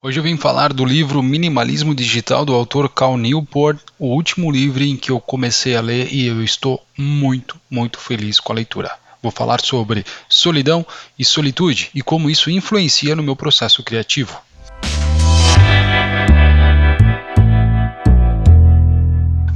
Hoje eu vim falar do livro Minimalismo Digital do autor Cal Newport, o último livro em que eu comecei a ler e eu estou muito, muito feliz com a leitura. Vou falar sobre solidão e solitude e como isso influencia no meu processo criativo.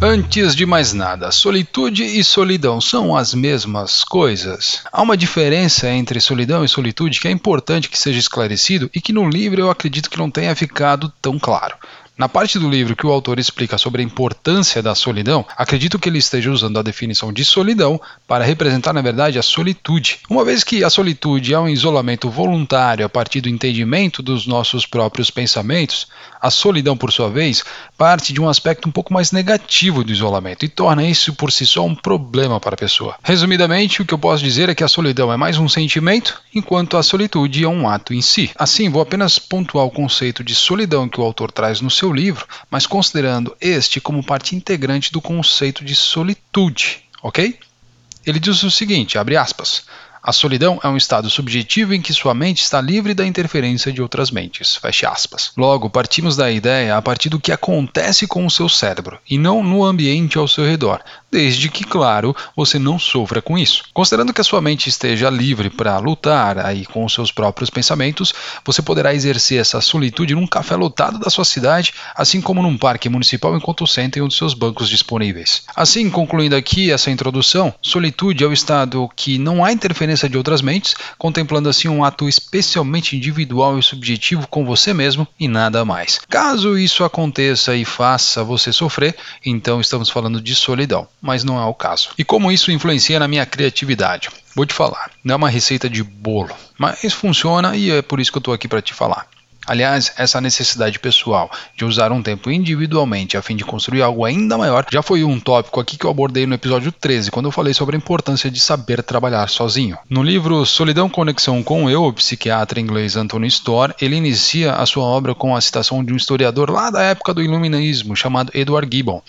Antes de mais nada, solitude e solidão são as mesmas coisas? Há uma diferença entre solidão e solitude que é importante que seja esclarecido e que no livro eu acredito que não tenha ficado tão claro. Na parte do livro que o autor explica sobre a importância da solidão, acredito que ele esteja usando a definição de solidão para representar, na verdade, a solitude. Uma vez que a solitude é um isolamento voluntário a partir do entendimento dos nossos próprios pensamentos, a solidão, por sua vez, parte de um aspecto um pouco mais negativo do isolamento e torna isso por si só um problema para a pessoa. Resumidamente, o que eu posso dizer é que a solidão é mais um sentimento, enquanto a solitude é um ato em si. Assim, vou apenas pontuar o conceito de solidão que o autor traz no seu livro, mas considerando este como parte integrante do conceito de solitude, ok? Ele diz o seguinte, abre aspas, a solidão é um estado subjetivo em que sua mente está livre da interferência de outras mentes. Feche aspas. Logo, partimos da ideia a partir do que acontece com o seu cérebro e não no ambiente ao seu redor, desde que, claro, você não sofra com isso. Considerando que a sua mente esteja livre para lutar aí com os seus próprios pensamentos, você poderá exercer essa solitude num café lotado da sua cidade, assim como num parque municipal enquanto senta em um dos seus bancos disponíveis. Assim, concluindo aqui essa introdução, solitude é o estado que não há interferência de outras mentes, contemplando assim um ato especialmente individual e subjetivo com você mesmo e nada mais. Caso isso aconteça e faça você sofrer, então estamos falando de solidão, mas não é o caso. E como isso influencia na minha criatividade? Vou te falar, não é uma receita de bolo, mas funciona e é por isso que eu estou aqui para te falar. Aliás, essa necessidade pessoal de usar um tempo individualmente a fim de construir algo ainda maior já foi um tópico aqui que eu abordei no episódio 13, quando eu falei sobre a importância de saber trabalhar sozinho. No livro Solidão Conexão com Eu, o psiquiatra inglês Anthony Storr, ele inicia a sua obra com a citação de um historiador lá da época do iluminismo chamado Edward Gibbon,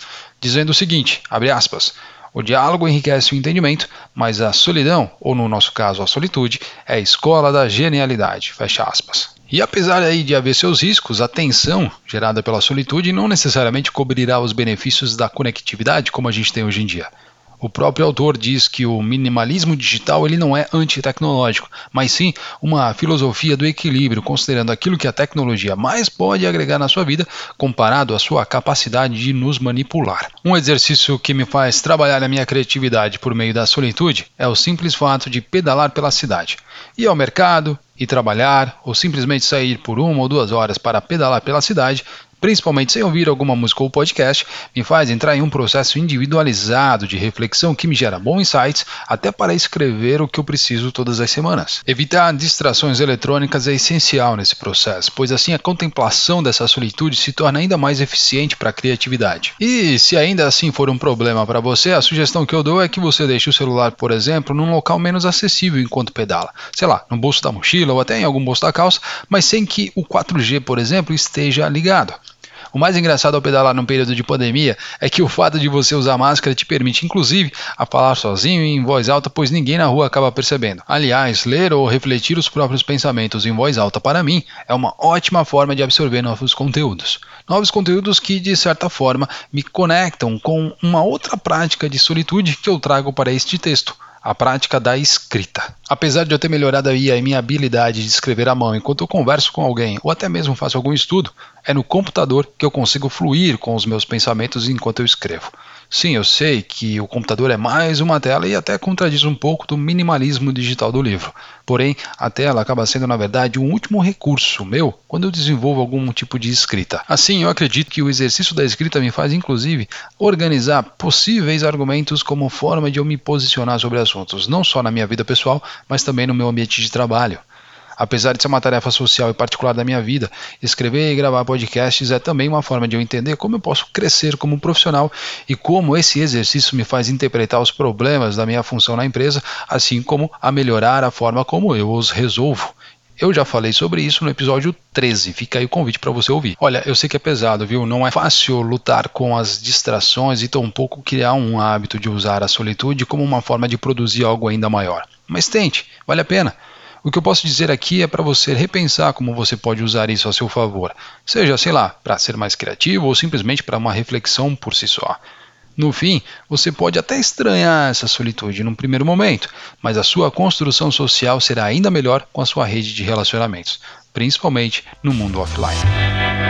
dizendo o seguinte, abre aspas, o diálogo enriquece o entendimento, mas a solidão, ou no nosso caso a solitude, é a escola da genialidade. Fecha aspas. E apesar aí de haver seus riscos, a tensão gerada pela solitude não necessariamente cobrirá os benefícios da conectividade como a gente tem hoje em dia. O próprio autor diz que o minimalismo digital ele não é antitecnológico, mas sim uma filosofia do equilíbrio, considerando aquilo que a tecnologia mais pode agregar na sua vida comparado à sua capacidade de nos manipular. Um exercício que me faz trabalhar a minha criatividade por meio da solitude é o simples fato de pedalar pela cidade. Ir ao mercado, e trabalhar, ou simplesmente sair por uma ou duas horas para pedalar pela cidade, principalmente sem ouvir alguma música ou podcast, me faz entrar em um processo individualizado de reflexão que me gera bons insights até para escrever o que eu preciso todas as semanas. Evitar distrações eletrônicas é essencial nesse processo, pois assim a contemplação dessa solitude se torna ainda mais eficiente para a criatividade. E se ainda assim for um problema para você, a sugestão que eu dou é que você deixe o celular, por exemplo, num local menos acessível enquanto pedala. Sei lá, no bolso da mochila ou até em algum bolso da calça, mas sem que o 4G, por exemplo, esteja ligado. O mais engraçado ao pedalar num período de pandemia é que o fato de você usar máscara te permite, inclusive, a falar sozinho e em voz alta, pois ninguém na rua acaba percebendo. Aliás, ler ou refletir os próprios pensamentos em voz alta, para mim, é uma ótima forma de absorver novos conteúdos. Novos conteúdos que, de certa forma, me conectam com uma outra prática de solitude que eu trago para este texto a prática da escrita. Apesar de eu ter melhorado aí a minha habilidade de escrever à mão enquanto eu converso com alguém ou até mesmo faço algum estudo, é no computador que eu consigo fluir com os meus pensamentos enquanto eu escrevo. Sim, eu sei que o computador é mais uma tela e até contradiz um pouco do minimalismo digital do livro. Porém, a tela acaba sendo, na verdade, um último recurso meu quando eu desenvolvo algum tipo de escrita. Assim, eu acredito que o exercício da escrita me faz, inclusive, organizar possíveis argumentos como forma de eu me posicionar sobre assuntos, não só na minha vida pessoal, mas também no meu ambiente de trabalho. Apesar de ser uma tarefa social e particular da minha vida, escrever e gravar podcasts é também uma forma de eu entender como eu posso crescer como profissional e como esse exercício me faz interpretar os problemas da minha função na empresa, assim como a melhorar a forma como eu os resolvo. Eu já falei sobre isso no episódio 13, fica aí o convite para você ouvir. Olha, eu sei que é pesado, viu? Não é fácil lutar com as distrações e tampouco criar um hábito de usar a solitude como uma forma de produzir algo ainda maior. Mas tente, vale a pena. O que eu posso dizer aqui é para você repensar como você pode usar isso a seu favor, seja, sei lá, para ser mais criativo ou simplesmente para uma reflexão por si só. No fim, você pode até estranhar essa solitude num primeiro momento, mas a sua construção social será ainda melhor com a sua rede de relacionamentos, principalmente no mundo offline.